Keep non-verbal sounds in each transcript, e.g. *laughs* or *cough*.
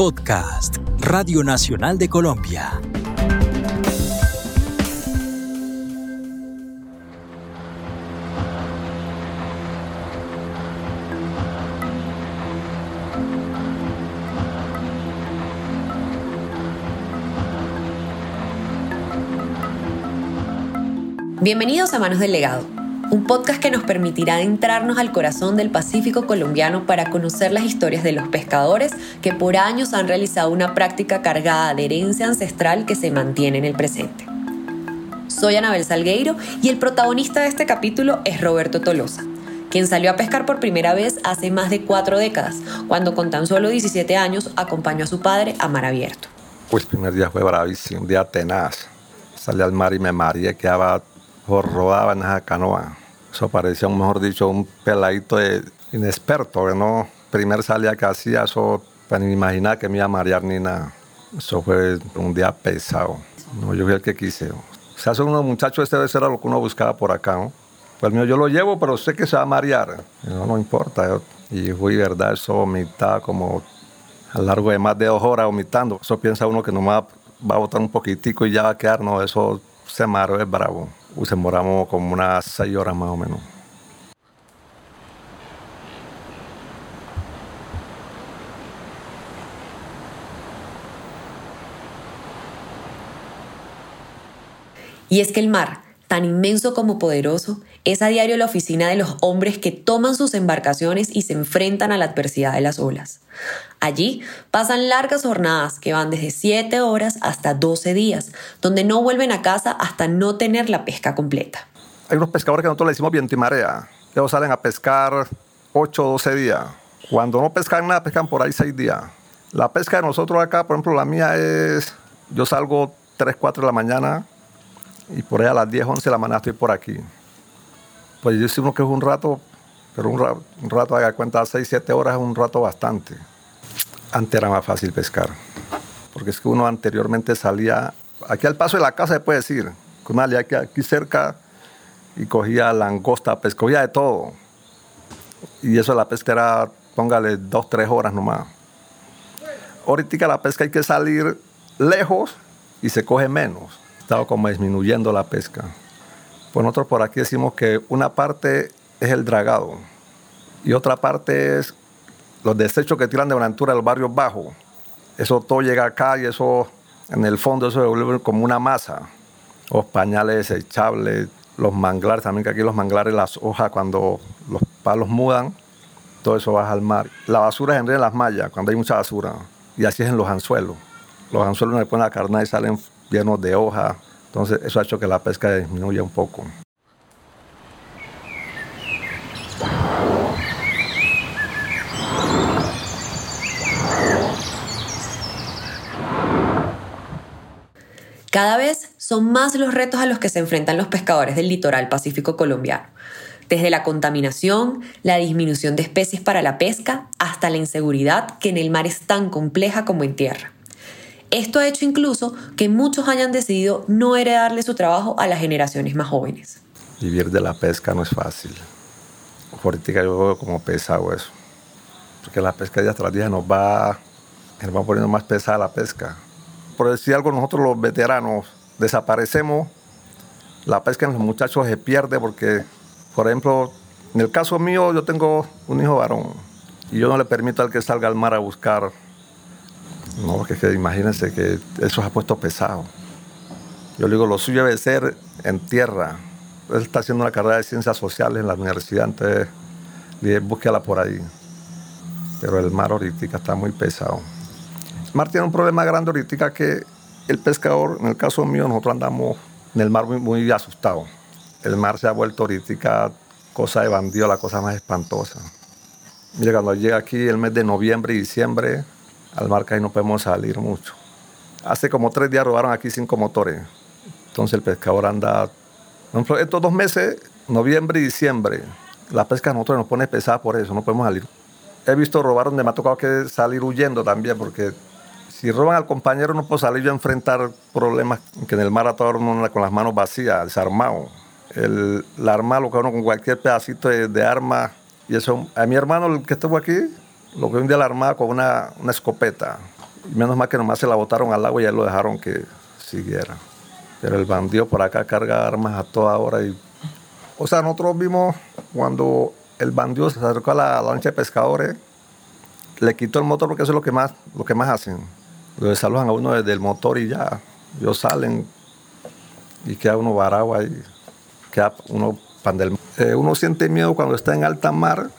Podcast, Radio Nacional de Colombia. Bienvenidos a Manos del Legado, un podcast que nos permitirá adentrarnos al corazón del Pacífico colombiano para conocer las historias de los pescadores que por años han realizado una práctica cargada de herencia ancestral que se mantiene en el presente. Soy Anabel Salgueiro y el protagonista de este capítulo es Roberto Tolosa, quien salió a pescar por primera vez hace más de cuatro décadas, cuando con tan solo 17 años acompañó a su padre a mar abierto. Pues primer día fue bravísimo, un día tenaz. Salí al mar y me mareé, quedaba rodaba en esa canoa. Eso parecía, mejor dicho, un peladito de inexperto, que no, primer salía que hacía, eso, para ni imaginar que me iba a marear ni nada. Eso fue un día pesado. No, yo fui el que quise. O sea, son unos muchachos, este vez era lo que uno buscaba por acá, ¿no? Pues mío, yo lo llevo, pero sé que se va a marear. No, no importa. y fui, verdad, eso vomitaba como a lo largo de más de dos horas vomitando. Eso piensa uno que nomás va a botar un poquitico y ya va a quedar, no, eso se maró, es bravo. Se demoramos como unas seis horas más o menos. Y es que el mar, tan inmenso como poderoso, es a diario la oficina de los hombres que toman sus embarcaciones y se enfrentan a la adversidad de las olas. Allí pasan largas jornadas que van desde 7 horas hasta 12 días, donde no vuelven a casa hasta no tener la pesca completa. Hay unos pescadores que nosotros le decimos viento y marea. Ellos salen a pescar 8 o 12 días. Cuando no pescan nada, pescan por ahí 6 días. La pesca de nosotros acá, por ejemplo, la mía es, yo salgo 3, 4 de la mañana y por ahí a las 10, 11 de la mañana estoy por aquí. Pues yo decimos que es un rato, pero un rato, haga cuenta, 6, 7 horas es un rato bastante. Antes era más fácil pescar, porque es que uno anteriormente salía, aquí al paso de la casa se puede decir, con una aquí, aquí cerca y cogía langosta, pues cogía de todo. Y eso la pesca era, póngale, dos, tres horas nomás. Ahorita la pesca hay que salir lejos y se coge menos. Estaba como disminuyendo la pesca. Pues nosotros por aquí decimos que una parte es el dragado y otra parte es los desechos que tiran de altura del barrio bajo. Eso todo llega acá y eso en el fondo eso se vuelve como una masa. Los pañales desechables, los manglares, también que aquí los manglares, las hojas cuando los palos mudan, todo eso baja al mar. La basura es en las mallas, cuando hay mucha basura. Y así es en los anzuelos. Los anzuelos le ponen la carne y salen llenos de hojas. Entonces eso ha hecho que la pesca disminuya un poco. Cada vez son más los retos a los que se enfrentan los pescadores del litoral pacífico colombiano, desde la contaminación, la disminución de especies para la pesca, hasta la inseguridad que en el mar es tan compleja como en tierra. Esto ha hecho incluso que muchos hayan decidido no heredarle su trabajo a las generaciones más jóvenes. Vivir de la pesca no es fácil. Ahorita yo veo como pesado eso. Porque la pesca día tras día nos va, nos va poniendo más pesada la pesca por decir algo, nosotros los veteranos desaparecemos, la pesca en los muchachos se pierde porque, por ejemplo, en el caso mío yo tengo un hijo varón y yo no le permito al que salga al mar a buscar. No, porque que imagínense que eso se ha puesto pesado. Yo le digo, lo suyo debe ser en tierra. Él está haciendo una carrera de ciencias sociales en la universidad, entonces búsquela por ahí. Pero el mar ahorita está muy pesado mar tiene un problema grande ahorita que el pescador, en el caso mío, nosotros andamos en el mar muy, muy. El mar se ha vuelto ahorita cosa de bandido, la cosa más espantosa. Mira, cuando llega aquí el mes de noviembre y diciembre, al mar que ahí no podemos salir mucho. Hace como tres días robaron aquí cinco motores. Entonces el pescador anda... Estos dos meses, noviembre y diciembre, la pesca a nosotros nos pone pesada por eso, no podemos salir. He visto robar donde me ha tocado que salir huyendo también, porque si roban al compañero no puedo salir yo a enfrentar problemas que en el mar a todo uno con las manos vacías, desarmado. El, la arma lo que uno con cualquier pedacito de, arma. Y eso, a mi hermano, el que estuvo aquí, lo que un día la armaba con una, una escopeta. Menos mal que nomás se la botaron al agua y ya lo dejaron que siguiera. Pero el bandido por acá carga armas a toda hora. Y, o sea, nosotros vimos cuando el bandido se acercó a la lancha de pescadores, le quitó el motor porque eso es lo que más, lo que más hacen. Lo desalojan a uno desde el motor y ya. Ellos salen y queda uno varado ahí. Queda uno pandel. Eh, uno siente miedo cuando está en alta mar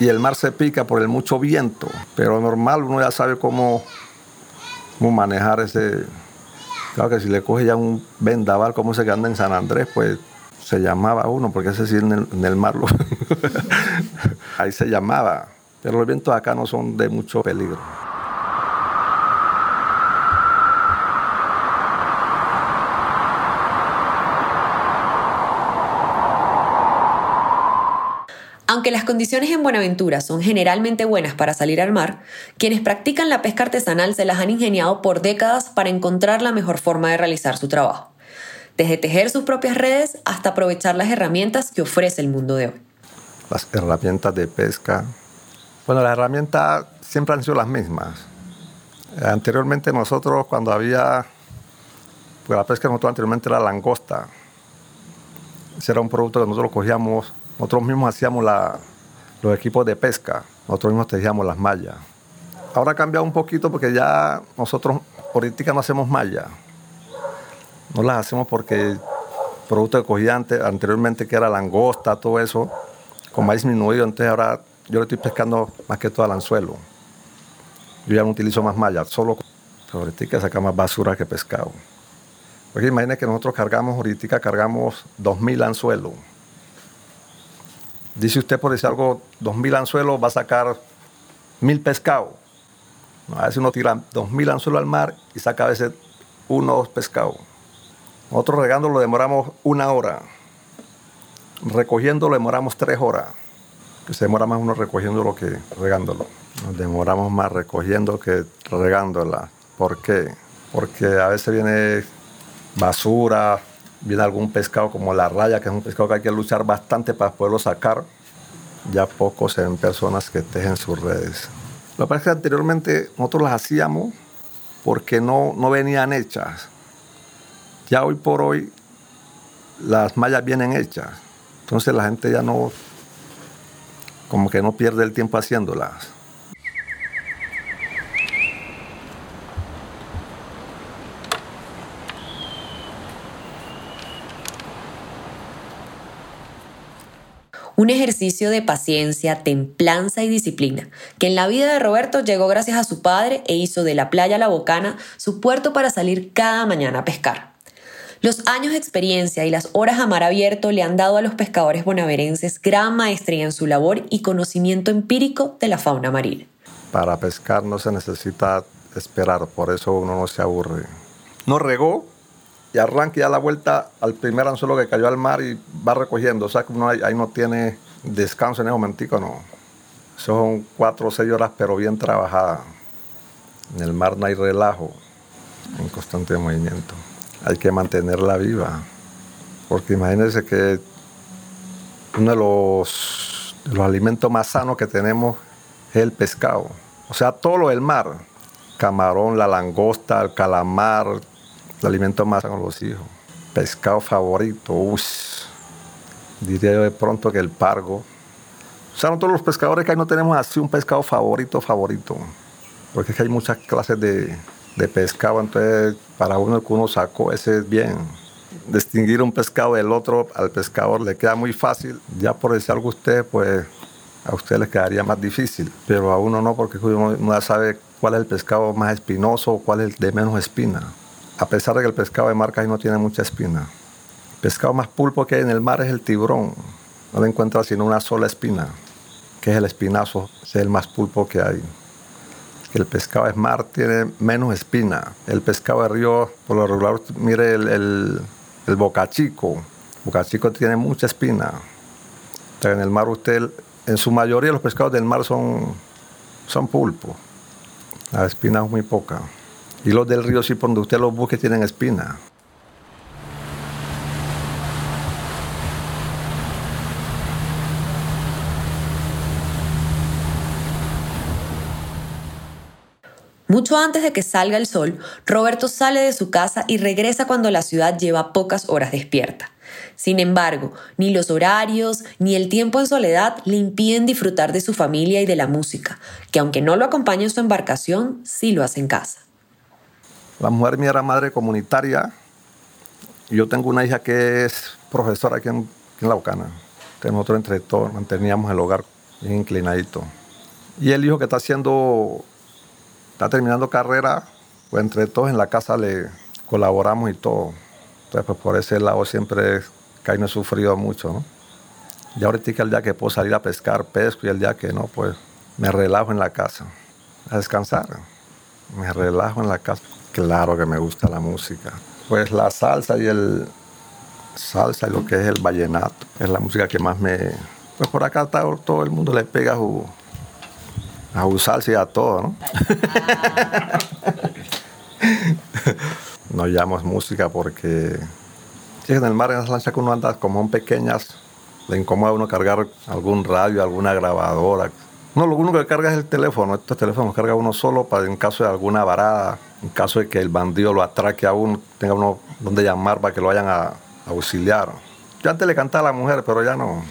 y el mar se pica por el mucho viento. Pero normal, uno ya sabe cómo, cómo manejar ese. Claro que si le coge ya un vendaval como se que anda en San Andrés, pues se llamaba uno, porque ese sí en el, en el mar lo *laughs* ahí se llamaba. Pero los vientos acá no son de mucho peligro. Aunque las condiciones en Buenaventura son generalmente buenas para salir al mar, quienes practican la pesca artesanal se las han ingeniado por décadas para encontrar la mejor forma de realizar su trabajo, desde tejer sus propias redes hasta aprovechar las herramientas que ofrece el mundo de hoy. Las herramientas de pesca. Bueno, las herramientas siempre han sido las mismas. Anteriormente nosotros cuando había, pues la pesca nosotros anteriormente era langosta. Ese era un producto que nosotros cogíamos nosotros mismos hacíamos los equipos de pesca, nosotros mismos tejíamos las mallas. Ahora ha cambiado un poquito porque ya nosotros ahorita no hacemos mallas. No las hacemos porque producto que cogía anteriormente, que era langosta, todo eso, como ha disminuido, entonces ahora yo le estoy pescando más que todo al anzuelo. Yo ya no utilizo más mallas, solo ahorita saca más basura que pescado. Porque imagínense que nosotros cargamos, ahorita cargamos 2.000 anzuelos. Dice usted, por decir algo, 2.000 anzuelos va a sacar 1.000 pescados. A veces uno tira 2.000 anzuelos al mar y saca a veces uno o dos pescados. Nosotros regándolo demoramos una hora. Recogiéndolo demoramos tres horas. Que se demora más uno recogiéndolo que regándolo. Nos demoramos más recogiendo que regándola. ¿Por qué? Porque a veces viene basura, viene algún pescado como la raya, que es un pescado que hay que luchar bastante para poderlo sacar. Ya pocos se personas que tejen sus redes. Lo que pasa es que anteriormente nosotros las hacíamos porque no, no venían hechas. Ya hoy por hoy las mallas vienen hechas. Entonces la gente ya no, como que no pierde el tiempo haciéndolas. Un ejercicio de paciencia, templanza y disciplina, que en la vida de Roberto llegó gracias a su padre e hizo de la playa La Bocana su puerto para salir cada mañana a pescar. Los años de experiencia y las horas a mar abierto le han dado a los pescadores bonaverenses gran maestría en su labor y conocimiento empírico de la fauna marina. Para pescar no se necesita esperar, por eso uno no se aburre. No regó, y arranca ya la vuelta al primer anzuelo que cayó al mar y va recogiendo. O sea que uno ahí, no tiene descanso en ese momentico, no. Son cuatro o seis horas, pero bien trabajadas. En el mar no hay relajo, en constante movimiento. Hay que mantenerla viva. Porque imagínense que uno de los, de los alimentos más sanos que tenemos es el pescado. O sea, todo lo del mar. Camarón, la langosta, el calamar, el alimento más con los hijos. Pescado favorito, uy, diría yo de pronto que el pargo. O sea, todos los pescadores que hay no tenemos así un pescado favorito, favorito. Porque es que hay muchas clases de, de pescado, entonces para uno que uno sacó, ese es bien. Distinguir un pescado del otro al pescador le queda muy fácil. Ya por decir algo usted, pues a usted le quedaría más difícil. Pero a uno no, porque uno no sabe cuál es el pescado más espinoso o cuál es el de menos espina a pesar de que el pescado de mar casi no tiene mucha espina. El pescado más pulpo que hay en el mar es el tiburón. No le encuentra sino una sola espina, que es el espinazo, es el más pulpo que hay. el pescado de mar tiene menos espina. El pescado de río, por lo regular, mire el, el, el bocachico. Bocachico tiene mucha espina. En el mar usted, en su mayoría los pescados del mar son, son pulpo. La espina es muy poca. Y los del río, sí, por donde usted los busque, tienen espina. Mucho antes de que salga el sol, Roberto sale de su casa y regresa cuando la ciudad lleva pocas horas despierta. Sin embargo, ni los horarios ni el tiempo en soledad le impiden disfrutar de su familia y de la música, que aunque no lo acompaña en su embarcación, sí lo hace en casa. La mujer mía era madre comunitaria. Y yo tengo una hija que es profesora aquí en, La Bocana. Nosotros entre todos manteníamos el hogar bien inclinadito. Y el hijo que está haciendo está terminando carrera, pues entre todos en la casa le colaboramos y todo. Entonces, pues por ese lado siempre Caín he sufrido mucho, ¿no? Y ahorita el día que puedo salir a pescar, pesco, y el día que no, pues me relajo en la casa, a descansar. Me relajo en la casa. Claro que me gusta la música. Pues la salsa y el salsa y lo que es el vallenato es la música que más me... Pues por acá todo el mundo le pega su, a usarse a todo, ¿no? *laughs* no llamamos música porque en el mar, en las lanchas que uno anda como en pequeñas, le incomoda a uno cargar algún radio, alguna grabadora. No, lo único que carga es el teléfono. Estos teléfonos carga uno solo para en caso de alguna varada, en caso de que el bandido lo atraque a uno, tenga uno donde llamar para que lo vayan a, auxiliar. Yo antes le cantaba a la mujer, pero ya no.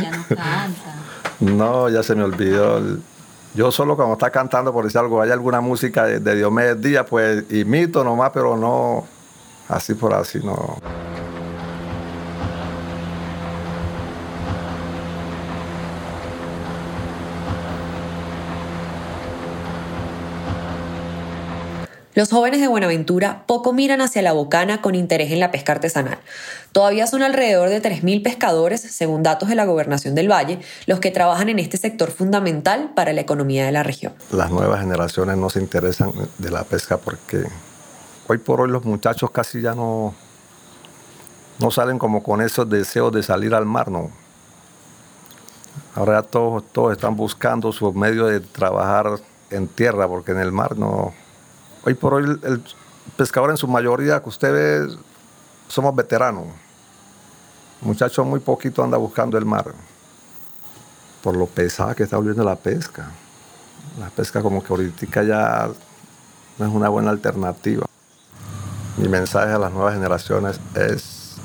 Ya no canta. No, ya se me olvidó. Yo solo cuando está cantando, por decir algo, hay alguna música de, de Diomedes Díaz, pues imito nomás, pero no así por así, no. Los jóvenes de Buenaventura poco miran hacia la bocana con interés en la pesca artesanal. Todavía son alrededor de 3.000 pescadores, según datos de la gobernación del Valle, los que trabajan en este sector fundamental para la economía de la región. Las nuevas generaciones no se interesan de la pesca porque hoy por hoy los muchachos casi ya no, no salen como con esos deseos de salir al mar, ¿no? Ahora todos, todos están buscando su medio de trabajar en tierra porque en el mar no hoy por hoy el, pescador en su mayoría que usted ve somos veteranos. Muchachos muy poquito anda buscando el mar por lo pesada que está volviendo la pesca. La pesca como que ahorita ya no es una buena alternativa. Mi mensaje a las nuevas generaciones es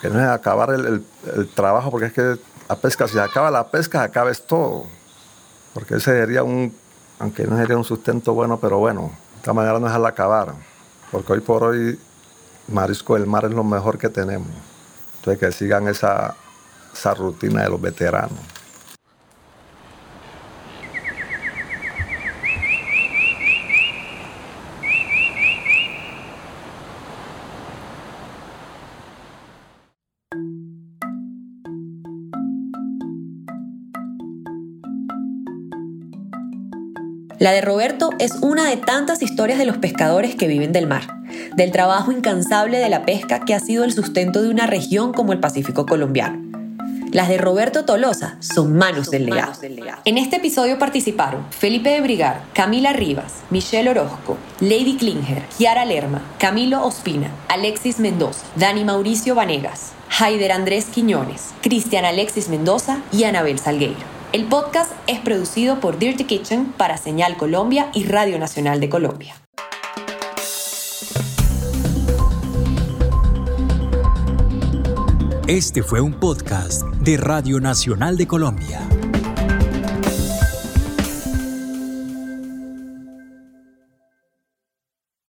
que no es acabar el, trabajo, porque es que la pesca, si acaba la pesca, acabes todo. Porque ese sería un, aunque no sería un sustento bueno, pero bueno, esta manera no dejarla acabar, porque hoy por hoy marisco del mar es lo mejor que tenemos. Entonces que sigan esa, esa rutina de los veteranos. La de Roberto es una de tantas historias de los pescadores que viven del mar, del trabajo incansable de la pesca que ha sido el sustento de una región como el Pacífico colombiano. Las de Roberto Tolosa son manos, del, legado. En este episodio participaron Felipe de Brigar, Camila Rivas, Michelle Orozco, Lady Klinger, Kiara Lerma, Camilo Ospina, Alexis Mendoza, Dani Mauricio Vanegas, Haider Andrés Quiñones, Cristian Alexis Mendoza y Anabel Salgueiro. El podcast es producido por Dirty Kitchen para Señal Colombia y Radio Nacional de Colombia. Este fue un podcast de Radio Nacional de Colombia.